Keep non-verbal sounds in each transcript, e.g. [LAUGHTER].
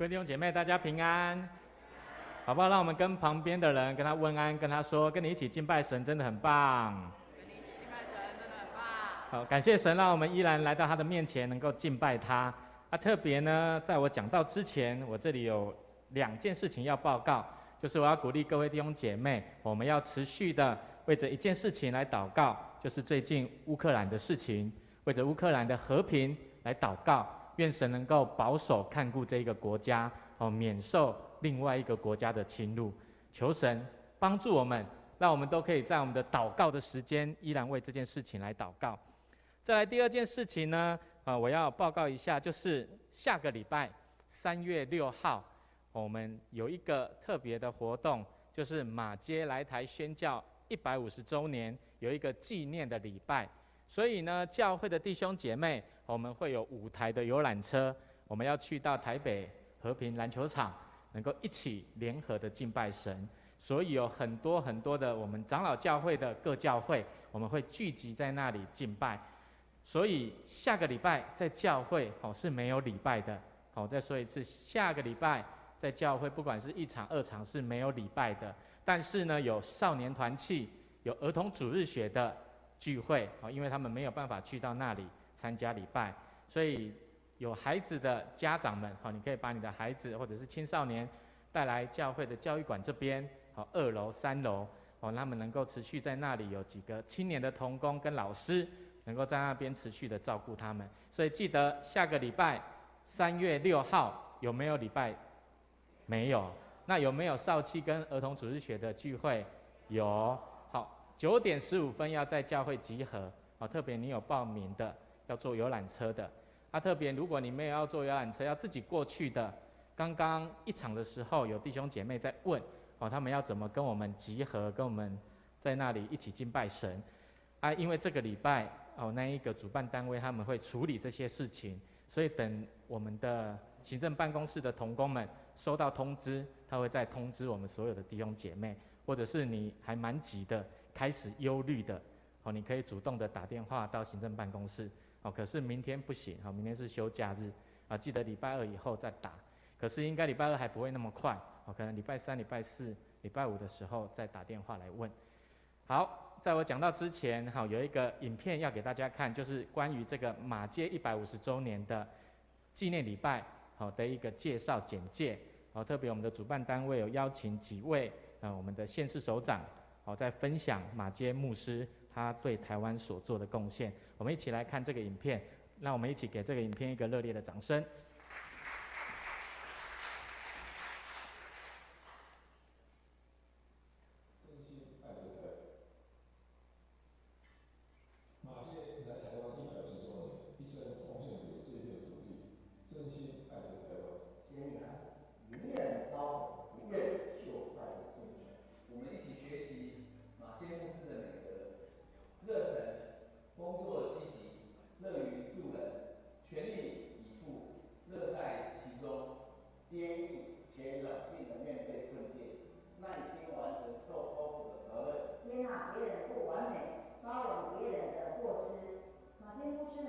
各位弟兄姐妹，大家平安，好不好？让我们跟旁边的人跟他问安，跟他说，跟你一起敬拜神真的很棒。跟你一起敬拜神真的很棒。好，感谢神，让我们依然来到他的面前，能够敬拜他。啊，特别呢，在我讲到之前，我这里有两件事情要报告，就是我要鼓励各位弟兄姐妹，我们要持续的为着一件事情来祷告，就是最近乌克兰的事情，为着乌克兰的和平来祷告。愿神能够保守看顾这一个国家，哦，免受另外一个国家的侵入。求神帮助我们，让我们都可以在我们的祷告的时间，依然为这件事情来祷告。再来第二件事情呢，啊，我要报告一下，就是下个礼拜三月六号，我们有一个特别的活动，就是马街来台宣教一百五十周年，有一个纪念的礼拜。所以呢，教会的弟兄姐妹，我们会有五台的游览车，我们要去到台北和平篮球场，能够一起联合的敬拜神。所以有很多很多的我们长老教会的各教会，我们会聚集在那里敬拜。所以下个礼拜在教会哦是没有礼拜的。好，再说一次，下个礼拜在教会不管是一场二场是没有礼拜的。但是呢，有少年团契，有儿童主日学的。聚会啊，因为他们没有办法去到那里参加礼拜，所以有孩子的家长们，好，你可以把你的孩子或者是青少年带来教会的教育馆这边，好，二楼、三楼，哦，他们能够持续在那里有几个青年的童工跟老师，能够在那边持续的照顾他们。所以记得下个礼拜三月六号有没有礼拜？没有。那有没有少期跟儿童主日学的聚会？有。好九点十五分要在教会集合，好，特别你有报名的，要坐游览车的，啊，特别如果你没有要坐游览车，要自己过去的，刚刚一场的时候有弟兄姐妹在问，哦，他们要怎么跟我们集合，跟我们在那里一起敬拜神，啊，因为这个礼拜哦，那一个主办单位他们会处理这些事情，所以等我们的行政办公室的同工们收到通知，他会再通知我们所有的弟兄姐妹，或者是你还蛮急的。开始忧虑的，哦，你可以主动的打电话到行政办公室，哦，可是明天不行，哈，明天是休假日，啊，记得礼拜二以后再打，可是应该礼拜二还不会那么快，哦，可能礼拜三、礼拜四、礼拜五的时候再打电话来问。好，在我讲到之前，哈，有一个影片要给大家看，就是关于这个马街一百五十周年的纪念礼拜，好的一个介绍简介，好，特别我们的主办单位有邀请几位，啊，我们的县市首长。好，在分享马街牧师他对台湾所做的贡献，我们一起来看这个影片，让我们一起给这个影片一个热烈的掌声。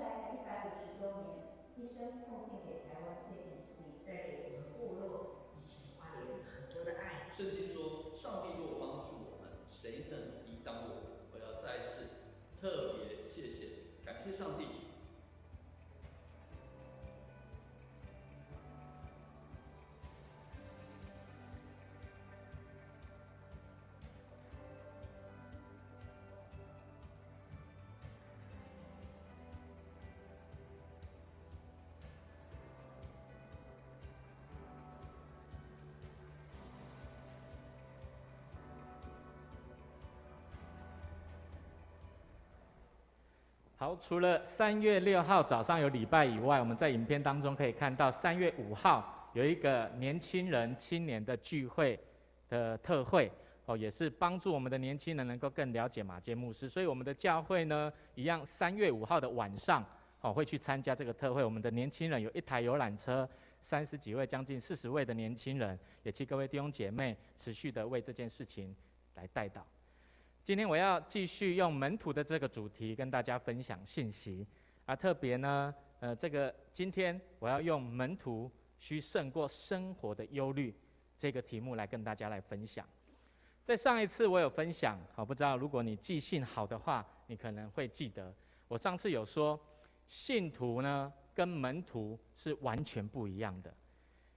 一百五十周年，一生奉献给台湾这片土地，带给我们部落一起花越很多的爱。圣经说，上帝若帮助我们，谁能抵挡我们？我要再次特别谢谢，感谢上帝。好，除了三月六号早上有礼拜以外，我们在影片当中可以看到三月五号有一个年轻人青年的聚会的特会，哦，也是帮助我们的年轻人能够更了解马杰牧师。所以我们的教会呢，一样三月五号的晚上，哦，会去参加这个特会。我们的年轻人有一台游览车，三十几位，将近四十位的年轻人，也请各位弟兄姐妹持续的为这件事情来代祷。今天我要继续用门徒的这个主题跟大家分享信息，啊，特别呢，呃，这个今天我要用门徒需胜过生活的忧虑。这个题目来跟大家来分享。在上一次我有分享，好，不知道如果你记性好的话，你可能会记得，我上次有说，信徒呢跟门徒是完全不一样的。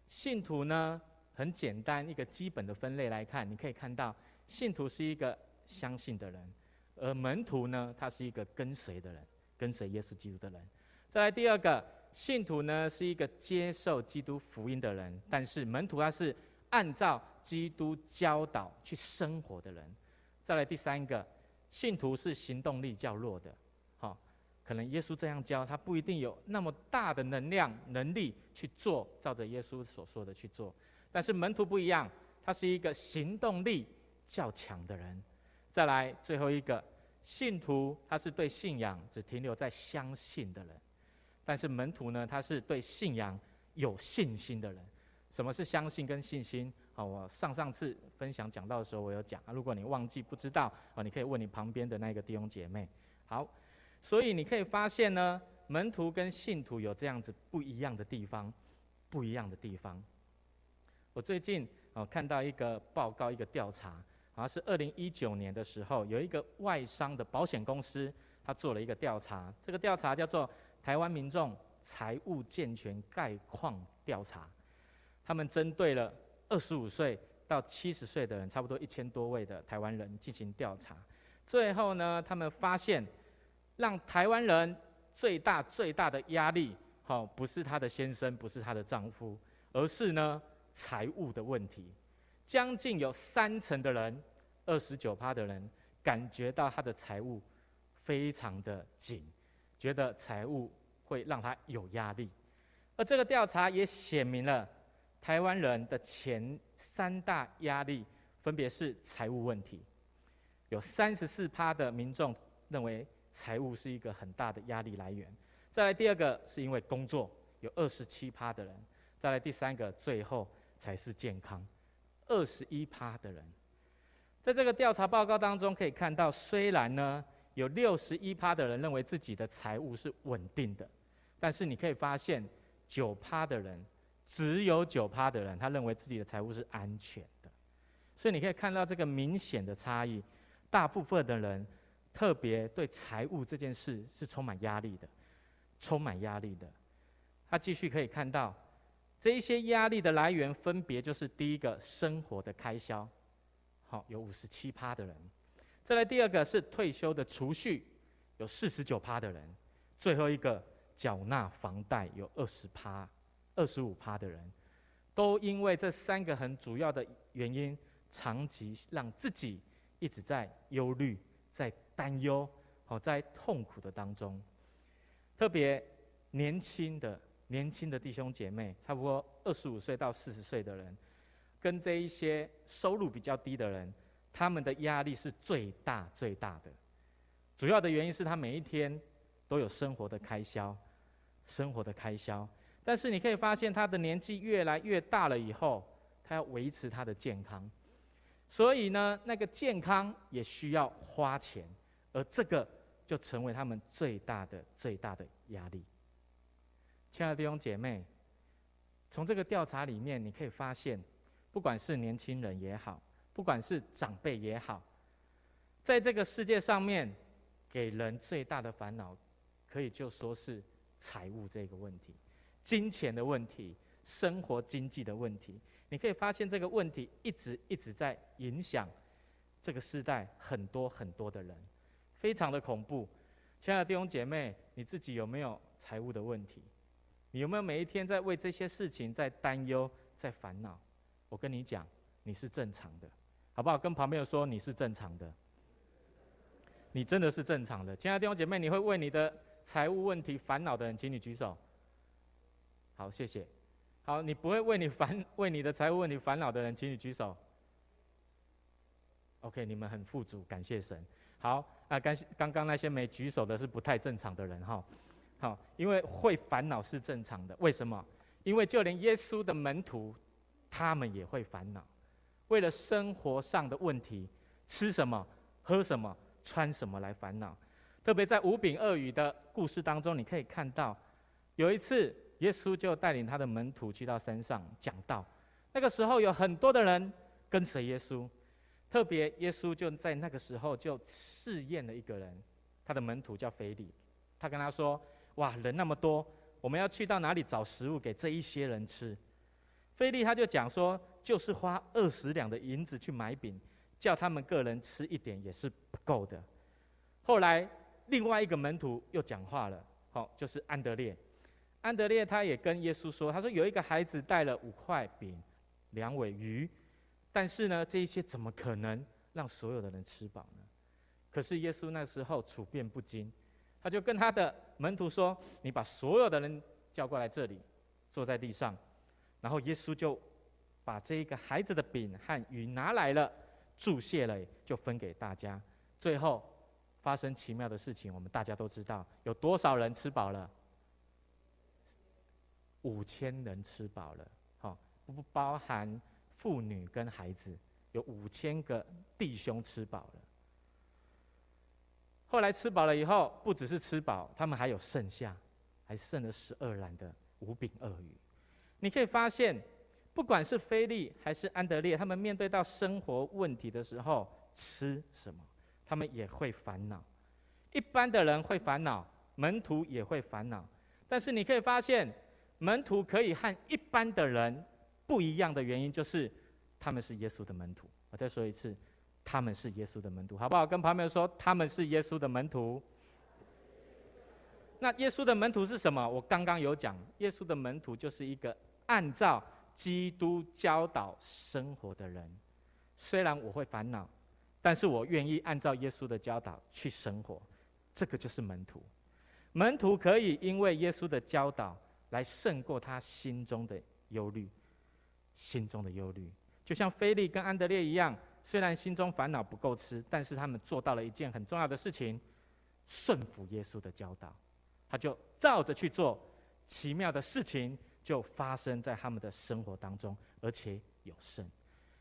信徒呢很简单，一个基本的分类来看，你可以看到，信徒是一个相信的人，而门徒呢，他是一个跟随的人，跟随耶稣基督的人。再来第二个，信徒呢是一个接受基督福音的人，但是门徒他是。按照基督教导去生活的人，再来第三个，信徒是行动力较弱的，好，可能耶稣这样教，他不一定有那么大的能量能力去做，照着耶稣所说的去做。但是门徒不一样，他是一个行动力较强的人。再来最后一个，信徒他是对信仰只停留在相信的人，但是门徒呢，他是对信仰有信心的人。什么是相信跟信心？好，我上上次分享讲到的时候，我有讲啊。如果你忘记不知道啊，你可以问你旁边的那个弟兄姐妹。好，所以你可以发现呢，门徒跟信徒有这样子不一样的地方，不一样的地方。我最近哦看到一个报告，一个调查，好像是二零一九年的时候，有一个外商的保险公司，他做了一个调查。这个调查叫做台湾民众财务健全概况调查。他们针对了二十五岁到七十岁的人，差不多一千多位的台湾人进行调查。最后呢，他们发现，让台湾人最大最大的压力，好，不是他的先生，不是他的丈夫，而是呢财务的问题。将近有三成的人，二十九趴的人，感觉到他的财务非常的紧，觉得财务会让他有压力。而这个调查也显明了。台湾人的前三大压力分别是财务问题，有三十四趴的民众认为财务是一个很大的压力来源。再来第二个是因为工作，有二十七趴的人。再来第三个，最后才是健康，二十一趴的人。在这个调查报告当中可以看到，虽然呢有六十一趴的人认为自己的财务是稳定的，但是你可以发现九趴的人。只有九趴的人，他认为自己的财务是安全的，所以你可以看到这个明显的差异。大部分的人特别对财务这件事是充满压力的，充满压力的。他继续可以看到，这一些压力的来源分别就是第一个生活的开销，好，有五十七趴的人；再来第二个是退休的储蓄，有四十九趴的人；最后一个缴纳房贷有二十趴。二十五趴的人，都因为这三个很主要的原因，长期让自己一直在忧虑、在担忧、好在痛苦的当中。特别年轻的年轻的弟兄姐妹，差不多二十五岁到四十岁的人，跟这一些收入比较低的人，他们的压力是最大最大的。主要的原因是他每一天都有生活的开销，生活的开销。但是你可以发现，他的年纪越来越大了以后，他要维持他的健康，所以呢，那个健康也需要花钱，而这个就成为他们最大的、最大的压力。亲爱的弟兄姐妹，从这个调查里面，你可以发现，不管是年轻人也好，不管是长辈也好，在这个世界上面，给人最大的烦恼，可以就说是财务这个问题。金钱的问题，生活经济的问题，你可以发现这个问题一直一直在影响这个时代很多很多的人，非常的恐怖。亲爱的弟兄姐妹，你自己有没有财务的问题？你有没有每一天在为这些事情在担忧、在烦恼？我跟你讲，你是正常的，好不好？跟旁边说你是正常的，你真的是正常的。亲爱的弟兄姐妹，你会为你的财务问题烦恼的人，请你举手。好，谢谢。好，你不会为你烦 [LAUGHS] 为你的财务问题烦恼的人，请你举手。OK，你们很富足，感谢神。好，那刚刚刚那些没举手的是不太正常的人哈。好，因为会烦恼是正常的。为什么？因为就连耶稣的门徒，他们也会烦恼，为了生活上的问题，吃什么、喝什么、穿什么来烦恼。特别在五饼二鱼的故事当中，你可以看到，有一次。耶稣就带领他的门徒去到山上讲道。那个时候有很多的人跟随耶稣，特别耶稣就在那个时候就试验了一个人，他的门徒叫腓利。他跟他说：“哇，人那么多，我们要去到哪里找食物给这一些人吃？”菲利他就讲说：“就是花二十两的银子去买饼，叫他们个人吃一点也是不够的。”后来另外一个门徒又讲话了，好，就是安德烈。安德烈他也跟耶稣说：“他说有一个孩子带了五块饼、两尾鱼，但是呢，这一些怎么可能让所有的人吃饱呢？”可是耶稣那时候处变不惊。他就跟他的门徒说：“你把所有的人叫过来这里，坐在地上。然后耶稣就把这一个孩子的饼和鱼拿来了，祝谢了，就分给大家。最后发生奇妙的事情，我们大家都知道，有多少人吃饱了？五千人吃饱了，好，不包含妇女跟孩子，有五千个弟兄吃饱了。”后来吃饱了以后，不只是吃饱，他们还有剩下，还剩了十二篮的五饼鳄鱼。你可以发现，不管是菲利还是安德烈，他们面对到生活问题的时候，吃什么，他们也会烦恼。一般的人会烦恼，门徒也会烦恼。但是你可以发现，门徒可以和一般的人不一样的原因，就是他们是耶稣的门徒。我再说一次。他们是耶稣的门徒，好不好？跟旁边说，他们是耶稣的门徒。那耶稣的门徒是什么？我刚刚有讲，耶稣的门徒就是一个按照基督教导生活的人。虽然我会烦恼，但是我愿意按照耶稣的教导去生活。这个就是门徒。门徒可以因为耶稣的教导来胜过他心中的忧虑，心中的忧虑，就像菲利跟安德烈一样。虽然心中烦恼不够吃，但是他们做到了一件很重要的事情，顺服耶稣的教导，他就照着去做，奇妙的事情就发生在他们的生活当中，而且有胜。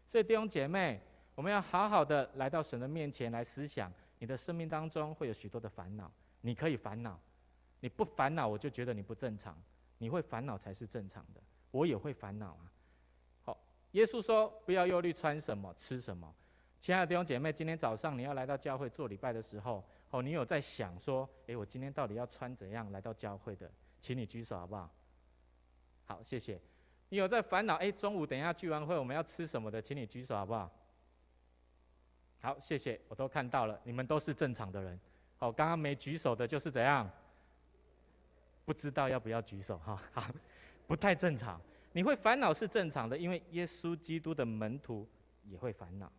所以弟兄姐妹，我们要好好的来到神的面前来思想，你的生命当中会有许多的烦恼，你可以烦恼，你不烦恼我就觉得你不正常，你会烦恼才是正常的，我也会烦恼啊。耶稣说：“不要忧虑穿什么、吃什么。”亲爱的弟兄姐妹，今天早上你要来到教会做礼拜的时候，哦，你有在想说：“诶，我今天到底要穿怎样来到教会的？”请你举手好不好？好，谢谢。你有在烦恼？诶，中午等一下聚完会我们要吃什么的？请你举手好不好？好，谢谢，我都看到了，你们都是正常的人。好，刚刚没举手的就是怎样？不知道要不要举手哈？好，不太正常。你会烦恼是正常的，因为耶稣基督的门徒也会烦恼。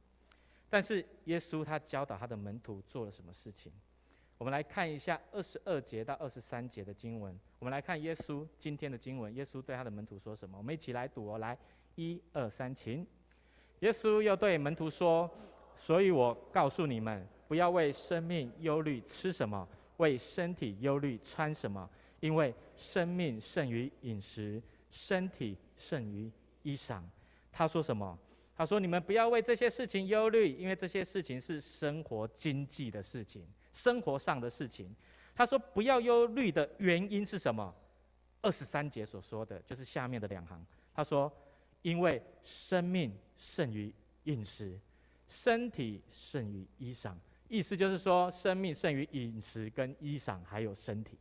但是耶稣他教导他的门徒做了什么事情？我们来看一下二十二节到二十三节的经文。我们来看耶稣今天的经文，耶稣对他的门徒说什么？我们一起来读哦，来，一二三，请。耶稣又对门徒说：“所以我告诉你们，不要为生命忧虑吃什么，为身体忧虑穿什么，因为生命胜于饮食。”身体胜于衣裳。他说什么？他说：“你们不要为这些事情忧虑，因为这些事情是生活经济的事情，生活上的事情。”他说：“不要忧虑的原因是什么？”二十三节所说的就是下面的两行。他说：“因为生命胜于饮食，身体胜于衣裳。”意思就是说，生命胜于饮食跟衣裳，还有身体，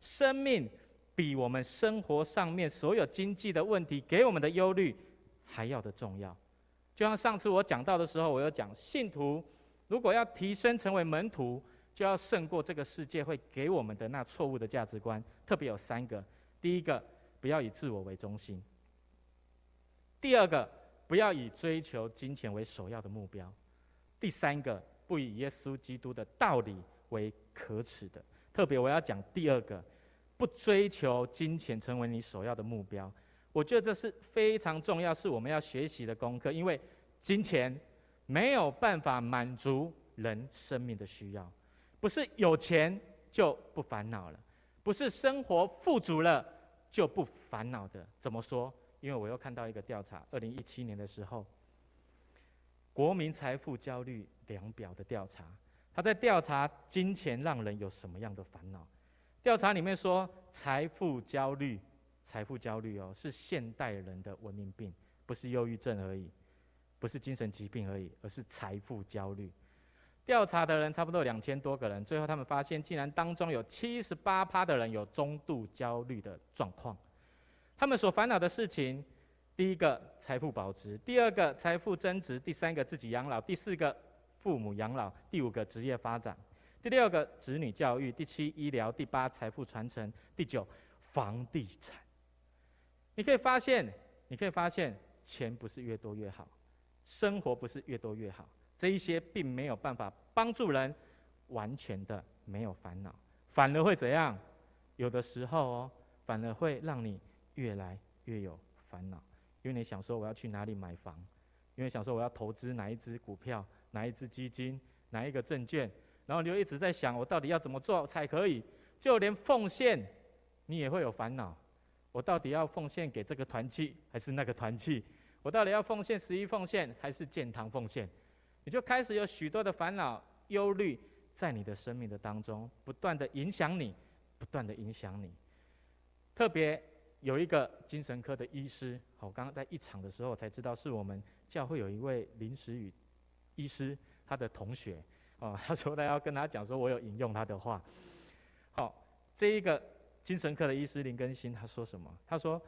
生命。比我们生活上面所有经济的问题给我们的忧虑还要的重要。就像上次我讲到的时候，我有讲，信徒如果要提升成为门徒，就要胜过这个世界会给我们的那错误的价值观。特别有三个：第一个，不要以自我为中心；第二个，不要以追求金钱为首要的目标；第三个，不以耶稣基督的道理为可耻的。特别我要讲第二个。不追求金钱成为你首要的目标，我觉得这是非常重要，是我们要学习的功课。因为金钱没有办法满足人生命的需要，不是有钱就不烦恼了，不是生活富足了就不烦恼的。怎么说？因为我又看到一个调查，二零一七年的时候，国民财富焦虑量表的调查，他在调查金钱让人有什么样的烦恼。调查里面说，财富焦虑财富焦虑哦，是现代人的文明病，不是忧郁症而已，不是精神疾病而已，而是财富焦虑。调查的人差不多两千多个人，最后他们发现，竟然当中有七十八趴的人有中度焦虑的状况。他们所烦恼的事情，第一个财富保值，第二个财富增值，第三个自己养老，第四个父母养老，第五个职业发展，第六个子女教育，第七医疗，第八财富传承，第九房地产。你可以发现，你可以发现，钱不是越多越好，生活不是越多越好。这一些并没有办法帮助人完全的没有烦恼，反而会怎样？有的时候哦，反而会让你越来越有烦恼，因为你想说我要去哪里买房，因为想说我要投资哪一支股票、哪一支基金、哪一个证券，然后你就一直在想我到底要怎么做才可以，就连奉献你也会有烦恼，我到底要奉献给这个团契还是那个团契？我到底要奉献十一奉献还是建堂奉献？你就开始有许多的烦恼、忧虑，在你的生命的当中不断的影响你，不断的影响你。特别有一个精神科的医师，我刚刚在一场的时候才知道，是我们教会有一位林时与医师，他的同学哦，[LAUGHS] 他说他要跟他讲说，我有引用他的话。好，这一个精神科的医师林更新他说什么？他说，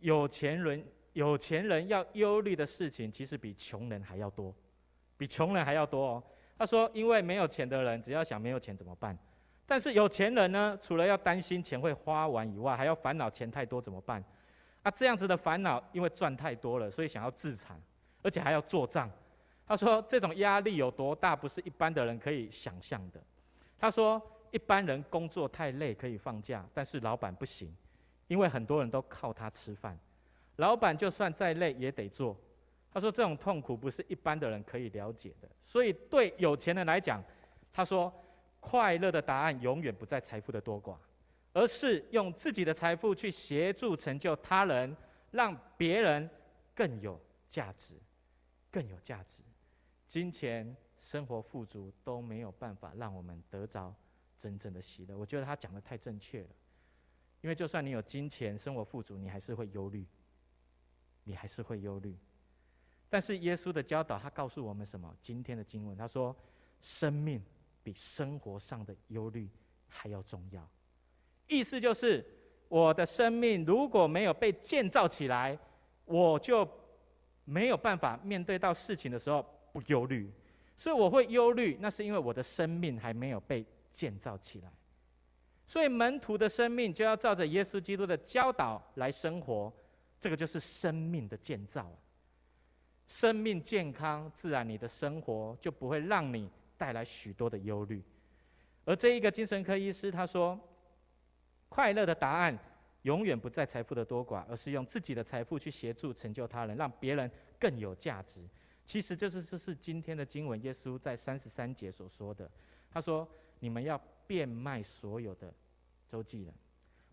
有钱人有钱人要忧虑的事情，其实比穷人还要多。比穷人还要多哦。他说：“因为没有钱的人，只要想没有钱怎么办；但是有钱人呢，除了要担心钱会花完以外，还要烦恼钱太多怎么办？啊，这样子的烦恼，因为赚太多了，所以想要自残，而且还要做账。他说这种压力有多大，不是一般的人可以想象的。他说一般人工作太累可以放假，但是老板不行，因为很多人都靠他吃饭，老板就算再累也得做。”他说：“这种痛苦不是一般的人可以了解的，所以对有钱人来讲，他说，快乐的答案永远不在财富的多寡，而是用自己的财富去协助成就他人，让别人更有价值，更有价值。金钱、生活富足都没有办法让我们得着真正的喜乐。我觉得他讲得太正确了，因为就算你有金钱、生活富足，你还是会忧虑，你还是会忧虑。”但是耶稣的教导，他告诉我们什么？今天的经文，他说：“生命比生活上的忧虑还要重要。”意思就是，我的生命如果没有被建造起来，我就没有办法面对到事情的时候不忧虑。所以我会忧虑，那是因为我的生命还没有被建造起来。所以门徒的生命就要照着耶稣基督的教导来生活，这个就是生命的建造啊。生命健康，自然你的生活就不会让你带来许多的忧虑。而这一个精神科医师他说，快乐的答案永远不在财富的多寡，而是用自己的财富去协助成就他人，让别人更有价值。其实这是这是今天的经文，耶稣在三十三节所说的。他说：“你们要变卖所有的，周济人。”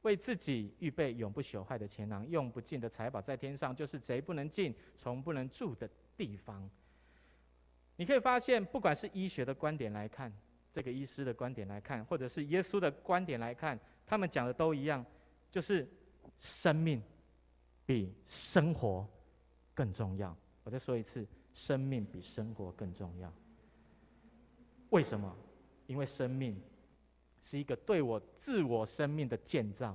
为自己预备永不朽坏的钱囊，用不尽的财宝在天上，就是贼不能进、虫不能住的地方。你可以发现，不管是医学的观点来看，这个医师的观点来看，或者是耶稣的观点来看，他们讲的都一样，就是生命比生活更重要。我再说一次，生命比生活更重要。为什么？因为生命。是一个对我自我生命的建造，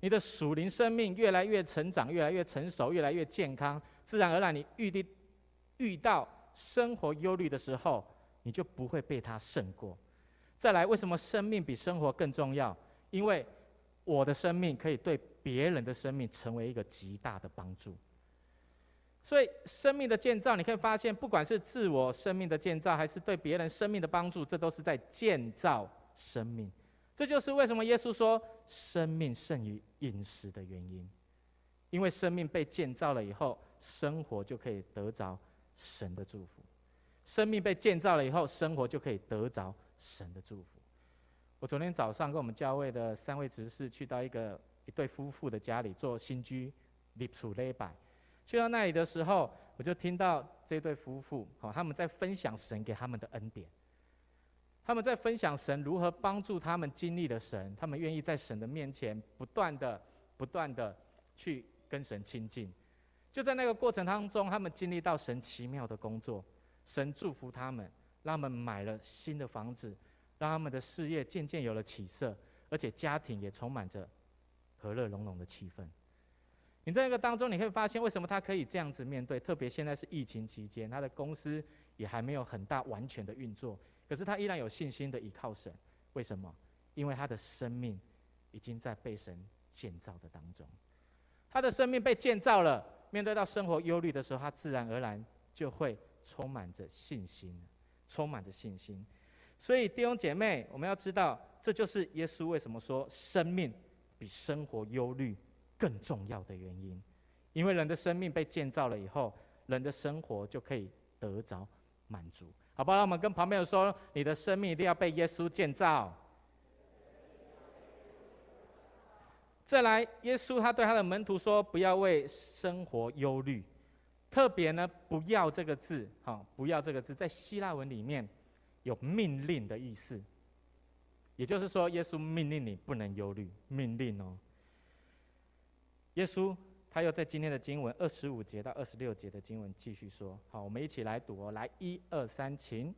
你的属灵生命越来越成长，越来越成熟，越来越健康，自然而然，你遇的遇到生活忧虑的时候，你就不会被它胜过。再来，为什么生命比生活更重要？因为我的生命可以对别人的生命成为一个极大的帮助。所以，生命的建造，你可以发现，不管是自我生命的建造，还是对别人生命的帮助，这都是在建造生命。这就是为什么耶稣说生命胜于饮食的原因，因为生命被建造了以后，生活就可以得着神的祝福；生命被建造了以后，生活就可以得着神的祝福。我昨天早上跟我们教会的三位执事去到一个一对夫妇的家里做新居礼处礼拜，去到那里的时候，我就听到这对夫妇，好，他们在分享神给他们的恩典。他们在分享神如何帮助他们经历了神，他们愿意在神的面前不断的、不断的去跟神亲近。就在那个过程当中，他们经历到神奇妙的工作，神祝福他们，让他们买了新的房子，让他们的事业渐渐有了起色，而且家庭也充满着和乐融融的气氛。你在那个当中，你会发现为什么他可以这样子面对？特别现在是疫情期间，他的公司也还没有很大完全的运作，可是他依然有信心的倚靠神。为什么？因为他的生命已经在被神建造的当中，他的生命被建造了。面对到生活忧虑的时候，他自然而然就会充满着信心，充满着信心。所以弟兄姐妹，我们要知道，这就是耶稣为什么说生命比生活忧虑更重要的原因，因为人的生命被建造了以后，人的生活就可以得着满足，好不好？我们跟旁边人说，你的生命一定要被耶稣建造。再来，耶稣他对他的门徒说：“不要为生活忧虑。”特别呢，“不要”这个字，哈，“不要”这个字，在希腊文里面有命令的意思，也就是说，耶稣命令你不能忧虑，命令哦。耶稣他又在今天的经文二十五节到二十六节的经文继续说：“好，我们一起来读哦，来，一二三，请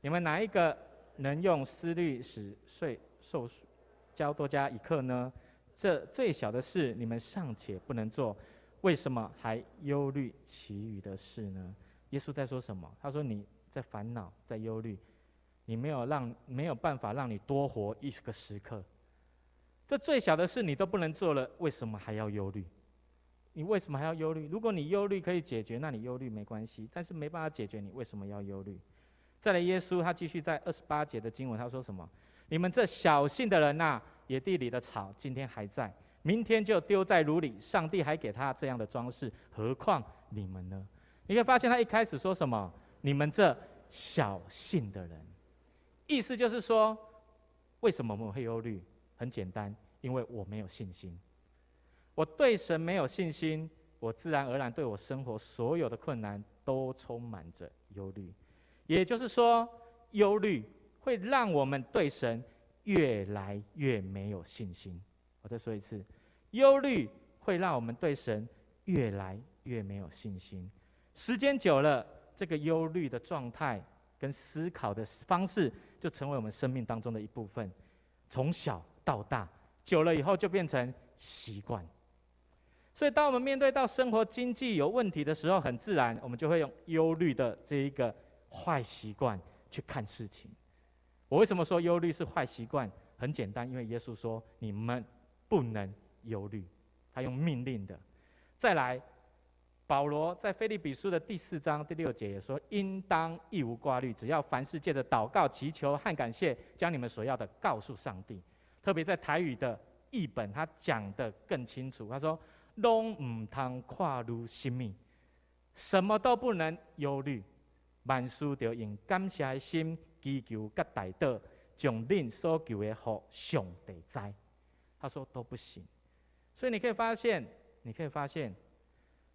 你们哪一个能用思虑使岁寿数多加一刻呢？这最小的事你们尚且不能做，为什么还忧虑其余的事呢？”耶稣在说什么？他说：“你在烦恼，在忧虑，你没有让没有办法让你多活一个时刻。”这最小的事你都不能做了，为什么还要忧虑？你为什么还要忧虑？如果你忧虑可以解决，那你忧虑没关系。但是没办法解决，你为什么要忧虑？再来，耶稣他继续在二十八节的经文，他说什么？你们这小信的人呐，野地里的草今天还在，明天就丢在炉里。上帝还给他这样的装饰，何况你们呢？你会发现他一开始说什么？你们这小信的人，意思就是说，为什么我们会忧虑？很简单，因为我没有信心，我对神没有信心，我自然而然对我生活所有的困难都充满着忧虑。也就是说，忧虑会让我们对神越来越没有信心。我再说一次，忧虑会让我们对神越来越没有信心。时间久了，这个忧虑的状态跟思考的方式就成为我们生命当中的一部分，从小。到大久了以后就变成习惯，所以当我们面对到生活经济有问题的时候，很自然我们就会用忧虑的这一个坏习惯去看事情。我为什么说忧虑是坏习惯？很简单，因为耶稣说你们不能忧虑，他用命令的。再来，保罗在腓利比书的第四章第六节也说，应当一无挂虑，只要凡事借着祷告、祈求和感谢，将你们所要的告诉上帝。特别在台语的译本，他讲得更清楚。他说：“拢唔通跨入心命，什么都不能忧虑，万事都用感谢的心祈求甲代祷，将恁所求的福上帝知。”他说都不行。所以你可以发现，你可以发现，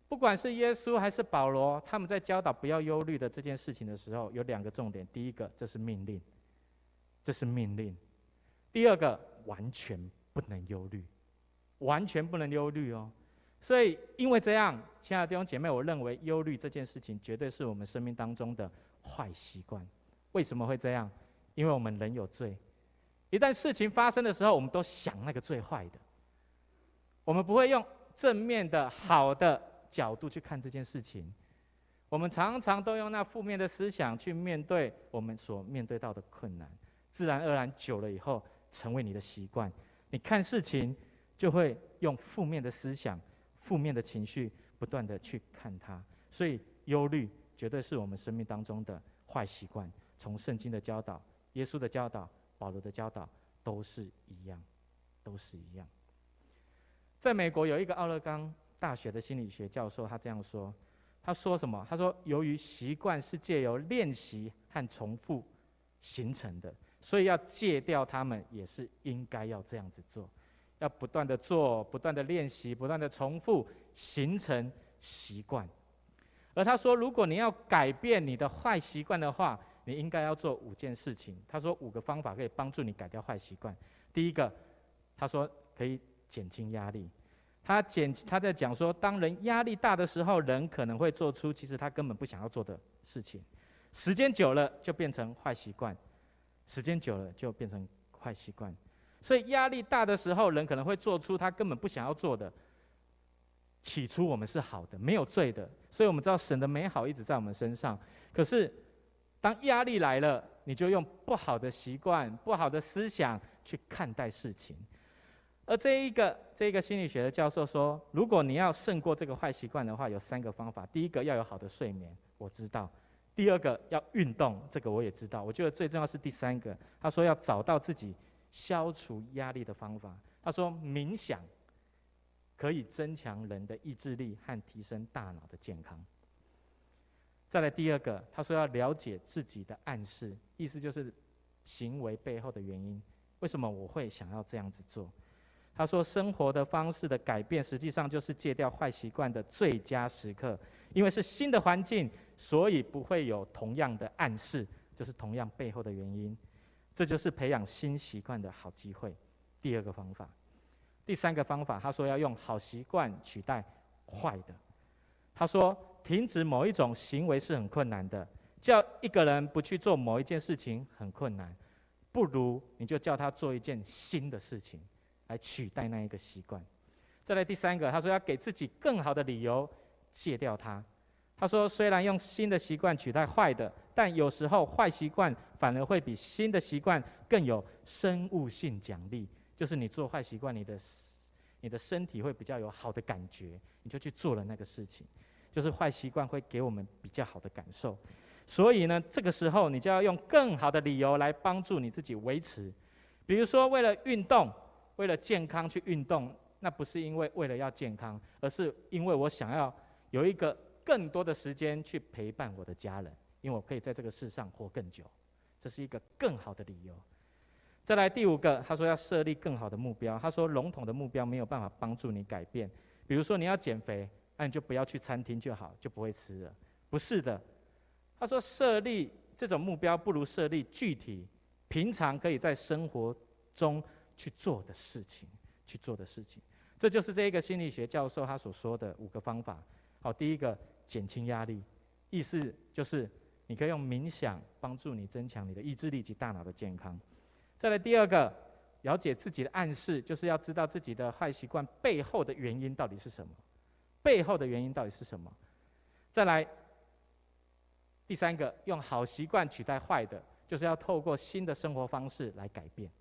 不管是耶稣还是保罗，他们在教导不要忧虑的这件事情的时候，有两个重点。第一个，这是命令，这是命令；第二个。完全不能忧虑，完全不能忧虑哦。所以，因为这样，亲爱的弟兄姐妹，我认为忧虑这件事情绝对是我们生命当中的坏习惯。为什么会这样？因为我们人有罪，一旦事情发生的时候，我们都想那个最坏的，我们不会用正面的好的角度去看这件事情。我们常常都用那负面的思想去面对我们所面对到的困难，自然而然久了以后。成为你的习惯，你看事情就会用负面的思想、负面的情绪不断的去看它，所以忧虑绝对是我们生命当中的坏习惯。从圣经的教导、耶稣的教导、保罗的教导都是一样，都是一样。在美国有一个奥勒冈大学的心理学教授，他这样说：他说什么？他说，由于习惯是借由练习和重复形成的。所以要戒掉他们，也是应该要这样子做，要不断的做，不断的练习，不断的重复，形成习惯。而他说，如果你要改变你的坏习惯的话，你应该要做五件事情。他说五个方法可以帮助你改掉坏习惯。第一个，他说可以减轻压力。他减他在讲说，当人压力大的时候，人可能会做出其实他根本不想要做的事情，时间久了就变成坏习惯，时间久了就变成坏习惯。所以压力大的时候，人可能会做出他根本不想要做的。起初我们是好的，没有罪的，所以我们知道神的美好一直在我们身上。可是当压力来了，你就用不好的习惯、不好的思想去看待事情。而这一个这一个心理学的教授说，如果你要胜过这个坏习惯的话，有三个方法。第一个要有好的睡眠，我知道；第二个要运动，这个我也知道。我觉得最重要是第三个，他说要找到自己消除压力的方法。他说冥想。可以增强人的意志力和提升大脑的健康。再来第二个，他说要了解自己的暗示，意思就是行为背后的原因。为什么我会想要这样子做？他说生活的方式的改变，实际上就是戒掉坏习惯的最佳时刻，因为是新的环境，所以不会有同样的暗示，就是同样背后的原因。这就是培养新习惯的好机会。第二个方法。第三个方法，他说要用好习惯取代坏的。他说，停止某一种行为是很困难的，叫一个人不去做某一件事情很困难，不如你就叫他做一件新的事情，来取代那一个习惯。再来第三个，他说要给自己更好的理由戒掉它。他说，虽然用新的习惯取代坏的，但有时候坏习惯反而会比新的习惯更有生物性奖励。就是你做坏习惯，你的你的身体会比较有好的感觉，你就去做了那个事情。就是坏习惯会给我们比较好的感受，所以呢，这个时候你就要用更好的理由来帮助你自己维持。比如说，为了运动，为了健康去运动，那不是因为为了要健康，而是因为我想要有一个更多的时间去陪伴我的家人，因为我可以在这个世上活更久，这是一个更好的理由。再来第五个，他说要设立更好的目标。他说笼统的目标没有办法帮助你改变。比如说你要减肥，那你就不要去餐厅就好，就不会吃了。不是的，他说设立这种目标不如设立具体、平常可以在生活中去做的事情，去做的事情。这就是这一个心理学教授他所说的五个方法。好，第一个减轻压力，意思就是你可以用冥想帮助你增强你的意志力及大脑的健康。再来第二个，了解自己的暗示，就是要知道自己的坏习惯背后的原因到底是什么，背后的原因到底是什么。再来第三个，用好习惯取代坏的，就是要透过新的生活方式来改变。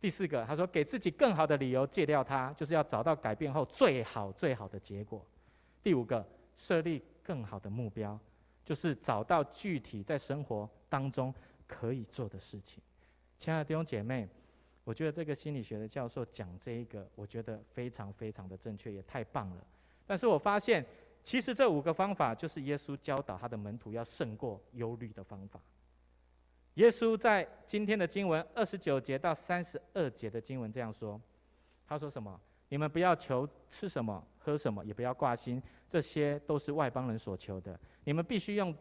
第四个，他说给自己更好的理由戒掉它，就是要找到改变后最好最好的结果。第五个，设立更好的目标，就是找到具体在生活当中可以做的事情。亲爱的弟兄姐妹，我觉得这个心理学的教授讲这一个，我觉得非常非常的正确，也太棒了。但是我发现，其实这五个方法就是耶稣教导他的门徒要胜过忧虑的方法。耶稣在今天的经文二十九节到三十二节的经文这样说：“他说什么？你们不要求吃什么、喝什么，也不要挂心，这些都是外邦人所求的。你们必须用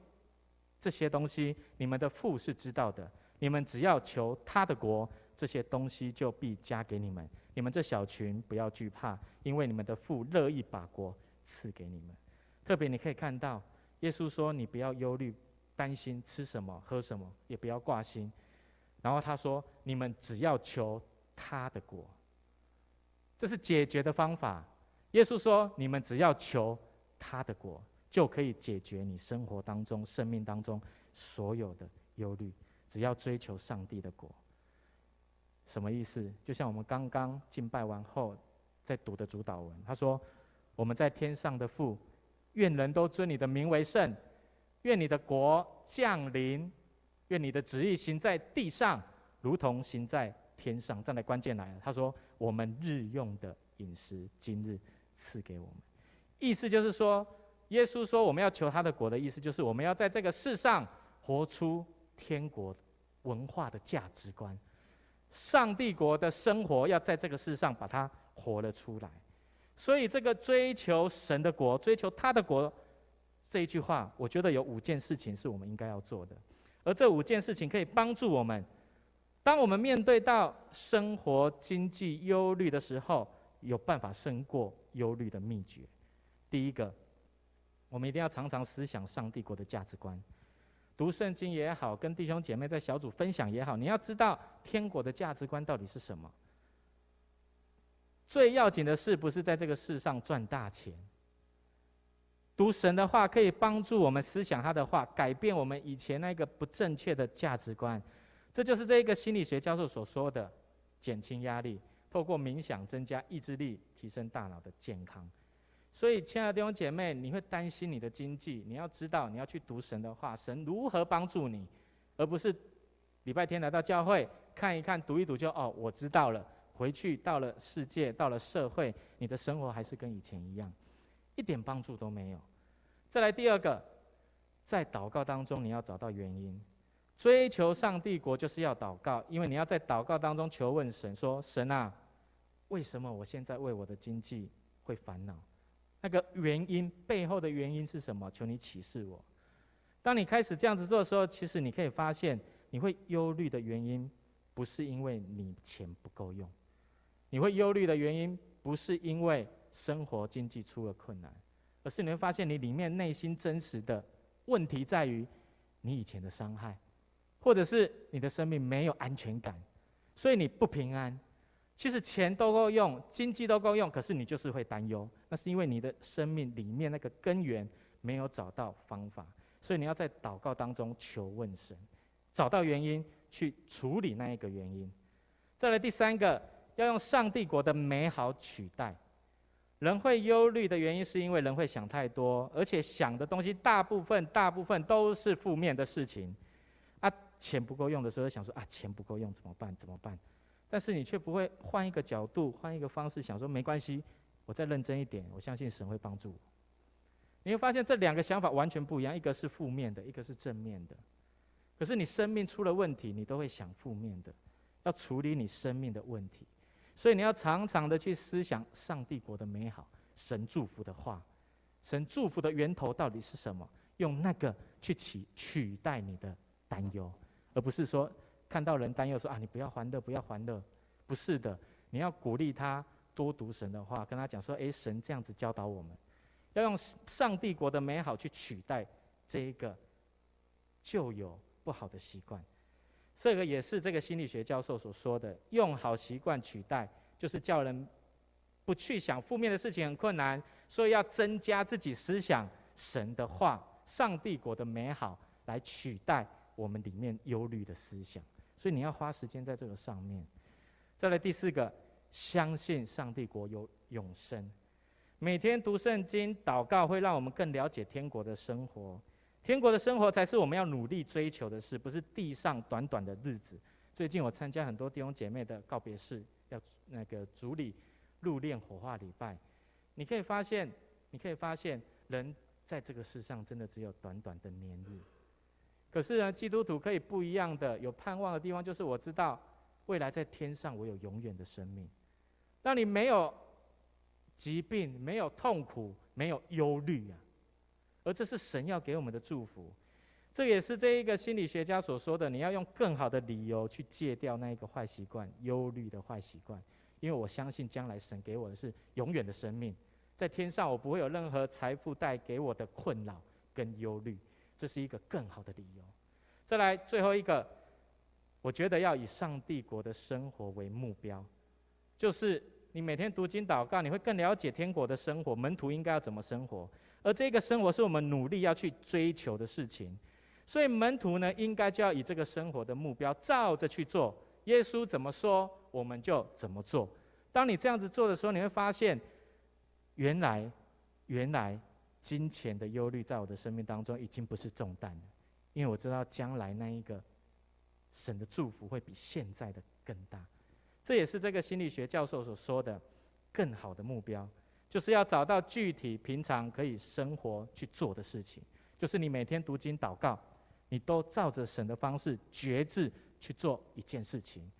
这些东西，你们的父是知道的。”你们只要求他的国，这些东西就必加给你们。你们这小群不要惧怕，因为你们的父乐意把国赐给你们。特别你可以看到，耶稣说：“你不要忧虑、担心吃什么、喝什么，也不要挂心。”然后他说：“你们只要求他的国。”这是解决的方法。耶稣说：“你们只要求他的国，就可以解决你生活当中、生命当中所有的忧虑。”只要追求上帝的国，什么意思？就像我们刚刚敬拜完后，在读的主祷文，他说：“我们在天上的父，愿人都尊你的名为圣，愿你的国降临，愿你的旨意行在地上，如同行在天上。”这样的关键来了，他说：“我们日用的饮食，今日赐给我们。”意思就是说，耶稣说我们要求他的国的意思，就是我们要在这个世上活出。天国文化的价值观，上帝国的生活要在这个世上把它活了出来。所以，这个追求神的国，追求他的国这一句话，我觉得有五件事情是我们应该要做的。而这五件事情可以帮助我们，当我们面对到生活经济忧虑的时候，有办法胜过忧虑的秘诀。第一个，我们一定要常常思想上帝国的价值观，读圣经也好，跟弟兄姐妹在小组分享也好，你要知道天国的价值观到底是什么。最要紧的是，不是在这个世上赚大钱。读神的话可以帮助我们思想他的话，改变我们以前那个不正确的价值观。这就是这一个心理学教授所说的：减轻压力，透过冥想增加意志力，提升大脑的健康。所以，亲爱的弟兄姐妹，你会担心你的经济，你要知道你要去读神的话，神如何帮助你，而不是礼拜天来到教会看一看、读一读就哦，我知道了。回去到了世界，到了社会，你的生活还是跟以前一样。一点帮助都没有。再来第二个，在祷告当中，你要找到原因。追求上帝国就是要祷告，因为你要在祷告当中求问神，说：“神啊，为什么我现在为我的经济会烦恼？那个原因背后的原因是什么？求你启示我。”当你开始这样子做的时候，其实你可以发现，你会忧虑的原因不是因为你钱不够用，你会忧虑的原因不是因为。生活经济出了困难，而是你会发现你里面内心真实的问题在于你以前的伤害，或者是你的生命没有安全感，所以你不平安。其实钱都够用，经济都够用，可是你就是会担忧，那是因为你的生命里面那个根源没有找到方法，所以你要在祷告当中求问神，找到原因去处理那一个原因。再来第三个，要用上帝国的美好取代。人会忧虑的原因，是因为人会想太多，而且想的东西大部分、大部分都是负面的事情。啊，钱不够用的时候，想说啊，钱不够用怎么办？怎么办？但是你却不会换一个角度、换一个方式想说，没关系，我再认真一点，我相信神会帮助我。你会发现这两个想法完全不一样，一个是负面的，一个是正面的。可是你生命出了问题，你都会想负面的，要处理你生命的问题。所以你要常常的去思想上帝国的美好，神祝福的话，神祝福的源头到底是什么？用那个去取取代你的担忧，而不是说看到人担忧说啊，你不要欢乐，不要欢乐。不是的，你要鼓励他多读神的话，跟他讲说，诶，神这样子教导我们，要用上帝国的美好去取代这一个旧有不好的习惯。这个也是这个心理学教授所说的，用好习惯取代，就是叫人不去想负面的事情很困难，所以要增加自己思想神的话、上帝国的美好，来取代我们里面忧虑的思想。所以你要花时间在这个上面。再来第四个，相信上帝国有永生，每天读圣经、祷告，会让我们更了解天国的生活。天国的生活才是我们要努力追求的事，不是地上短短的日子。最近我参加很多弟兄姐妹的告别式，要那个主礼入殓火化礼拜。你可以发现，你可以发现，人在这个世上真的只有短短的年日。可是呢，基督徒可以不一样的，有盼望的地方，就是我知道未来在天上，我有永远的生命。让你没有疾病，没有痛苦，没有忧虑啊。而这是神要给我们的祝福，这也是这一个心理学家所说的：你要用更好的理由去戒掉那一个坏习惯，忧虑的坏习惯。因为我相信将来神给我的是永远的生命，在天上我不会有任何财富带给我的困扰跟忧虑，这是一个更好的理由。再来最后一个，我觉得要以上帝国的生活为目标，就是你每天读经祷告，你会更了解天国的生活，门徒应该要怎么生活。而这个生活是我们努力要去追求的事情，所以门徒呢，应该就要以这个生活的目标照着去做。耶稣怎么说，我们就怎么做。当你这样子做的时候，你会发现，原来，原来金钱的忧虑在我的生命当中已经不是重担了，因为我知道将来那一个神的祝福会比现在的更大。这也是这个心理学教授所说的更好的目标。就是要找到具体平常可以生活去做的事情，就是你每天读经祷告，你都照着神的方式决志去做一件事情，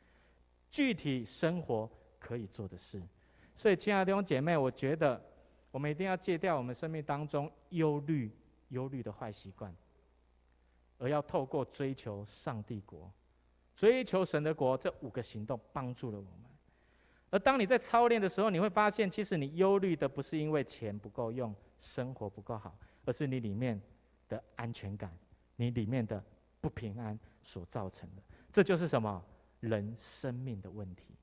具体生活可以做的事。所以，亲爱的弟兄姐妹，我觉得我们一定要戒掉我们生命当中忧虑、忧虑的坏习惯，而要透过追求上帝国、追求神的国这五个行动，帮助了我们。而当你在操练的时候，你会发现，其实你忧虑的不是因为钱不够用、生活不够好，而是你里面的安全感、你里面的不平安所造成的。这就是什么？人生命的问题。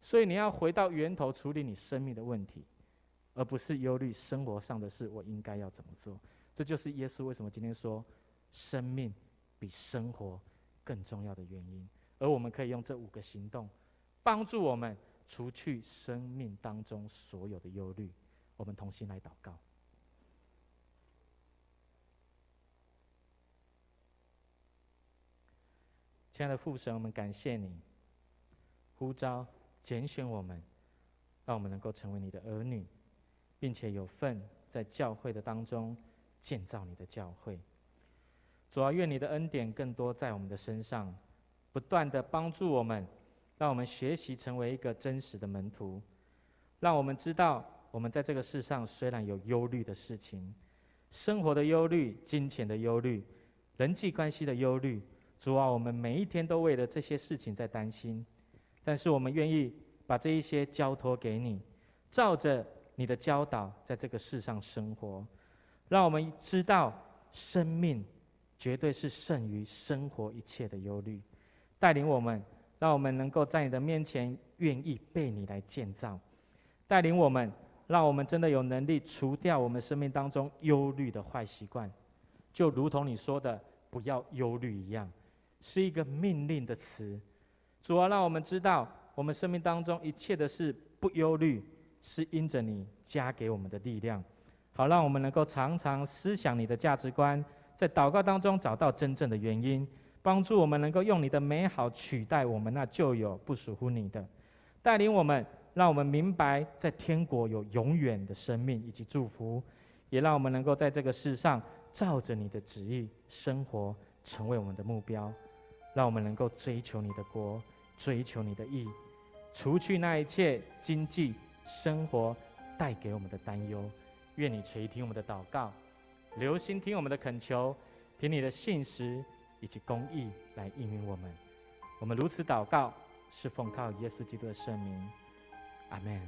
所以你要回到源头处理你生命的问题，而不是忧虑生活上的事。我应该要怎么做？这就是耶稣为什么今天说生命比生活更重要的原因。而我们可以用这五个行动，帮助我们。除去生命当中所有的忧虑，我们同心来祷告。亲爱的父神，我们感谢你呼召拣选我们，让我们能够成为你的儿女，并且有份在教会的当中建造你的教会。主啊，愿你的恩典更多在我们的身上，不断的帮助我们。让我们学习成为一个真实的门徒，让我们知道，我们在这个世上虽然有忧虑的事情，生活的忧虑、金钱的忧虑、人际关系的忧虑，主啊，我们每一天都为了这些事情在担心，但是我们愿意把这一些交托给你，照着你的教导，在这个世上生活，让我们知道，生命绝对是胜于生活一切的忧虑，带领我们。让我们能够在你的面前愿意被你来建造，带领我们，让我们真的有能力除掉我们生命当中忧虑的坏习惯，就如同你说的“不要忧虑”一样，是一个命令的词。主啊，让我们知道，我们生命当中一切的事不忧虑，是因着你加给我们的力量。好，让我们能够常常思想你的价值观，在祷告当中找到真正的原因。帮助我们能够用你的美好取代我们那旧有不属乎你的，带领我们，让我们明白在天国有永远的生命以及祝福，也让我们能够在这个世上照着你的旨意生活，成为我们的目标。让我们能够追求你的国，追求你的意，除去那一切经济生活带给我们的担忧。愿你垂听我们的祷告，留心听我们的恳求，凭你的信实。以及公义来应允我们，我们如此祷告，是奉靠耶稣基督的圣名，阿门。